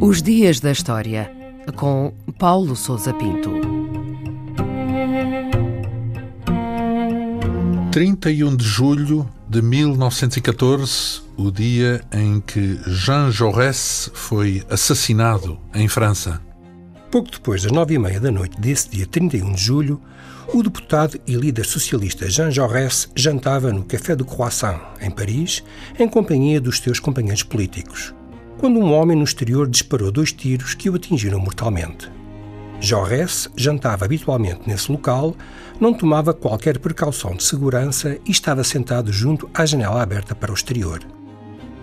Os Dias da História, com Paulo Souza Pinto. 31 de julho de 1914, o dia em que Jean Jaurès foi assassinado em França. Pouco depois das nove e meia da noite desse dia 31 de julho, o deputado e líder socialista Jean Jaurès jantava no Café do Croissant, em Paris, em companhia dos seus companheiros políticos quando um homem no exterior disparou dois tiros que o atingiram mortalmente. Jaurès jantava habitualmente nesse local, não tomava qualquer precaução de segurança e estava sentado junto à janela aberta para o exterior.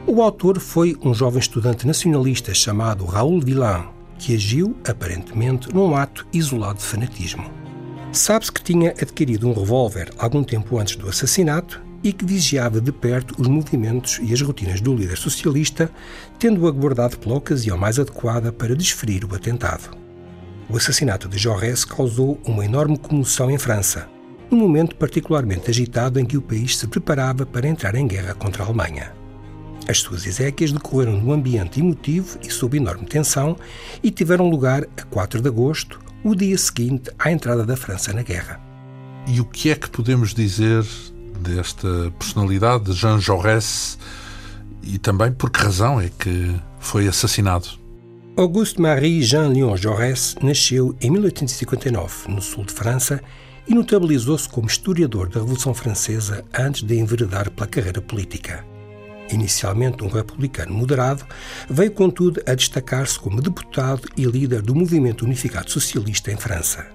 O autor foi um jovem estudante nacionalista chamado Raoul Villain, que agiu, aparentemente, num ato isolado de fanatismo. Sabe-se que tinha adquirido um revólver algum tempo antes do assassinato e que vigiava de perto os movimentos e as rotinas do líder socialista, tendo-o aguardado pela ocasião mais adequada para desferir o atentado. O assassinato de Jaurès causou uma enorme comoção em França, num momento particularmente agitado em que o país se preparava para entrar em guerra contra a Alemanha. As suas exéquias decorreram num ambiente emotivo e sob enorme tensão e tiveram lugar a 4 de agosto, o dia seguinte à entrada da França na guerra. E o que é que podemos dizer desta personalidade de Jean Jaurès e também por que razão é que foi assassinado. Auguste-Marie Jean Léon Jaurès nasceu em 1859, no sul de França, e notabilizou-se como historiador da Revolução Francesa antes de enveredar pela carreira política. Inicialmente um republicano moderado, veio contudo a destacar-se como deputado e líder do Movimento Unificado Socialista em França.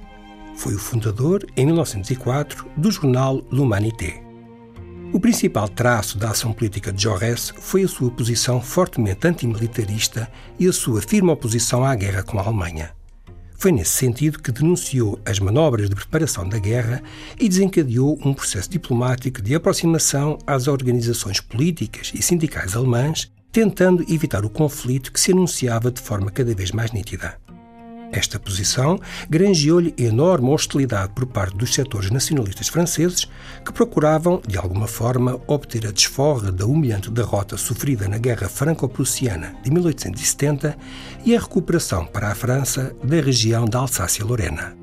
Foi o fundador, em 1904, do jornal L'Humanité. O principal traço da ação política de Jaurès foi a sua posição fortemente antimilitarista e a sua firme oposição à guerra com a Alemanha. Foi nesse sentido que denunciou as manobras de preparação da guerra e desencadeou um processo diplomático de aproximação às organizações políticas e sindicais alemãs, tentando evitar o conflito que se anunciava de forma cada vez mais nítida. Esta posição granjeou-lhe enorme hostilidade por parte dos setores nacionalistas franceses que procuravam, de alguma forma, obter a desforra da humilhante derrota sofrida na Guerra Franco-Prussiana de 1870 e a recuperação para a França da região da Alsácia-Lorena.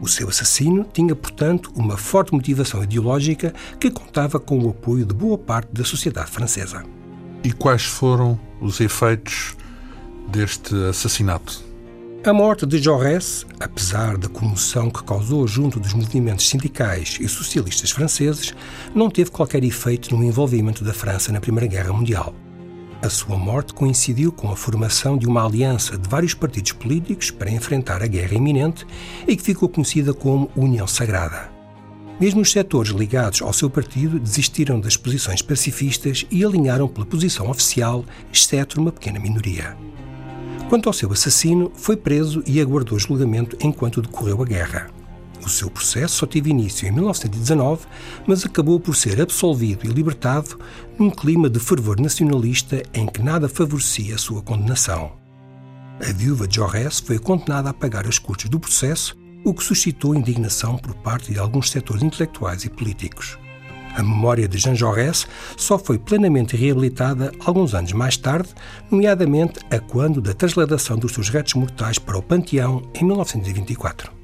O seu assassino tinha, portanto, uma forte motivação ideológica que contava com o apoio de boa parte da sociedade francesa. E quais foram os efeitos deste assassinato? A morte de Jaurès, apesar da comoção que causou junto dos movimentos sindicais e socialistas franceses, não teve qualquer efeito no envolvimento da França na Primeira Guerra Mundial. A sua morte coincidiu com a formação de uma aliança de vários partidos políticos para enfrentar a guerra iminente e que ficou conhecida como União Sagrada. Mesmo os setores ligados ao seu partido desistiram das posições pacifistas e alinharam pela posição oficial, exceto uma pequena minoria. Quanto ao seu assassino, foi preso e aguardou julgamento enquanto decorreu a guerra. O seu processo só teve início em 1919, mas acabou por ser absolvido e libertado num clima de fervor nacionalista em que nada favorecia a sua condenação. A viúva de Jaurès foi condenada a pagar os custos do processo, o que suscitou indignação por parte de alguns setores intelectuais e políticos. A memória de Jean Jaurès só foi plenamente reabilitada alguns anos mais tarde, nomeadamente a quando da transladação dos seus restos mortais para o Panteão em 1924.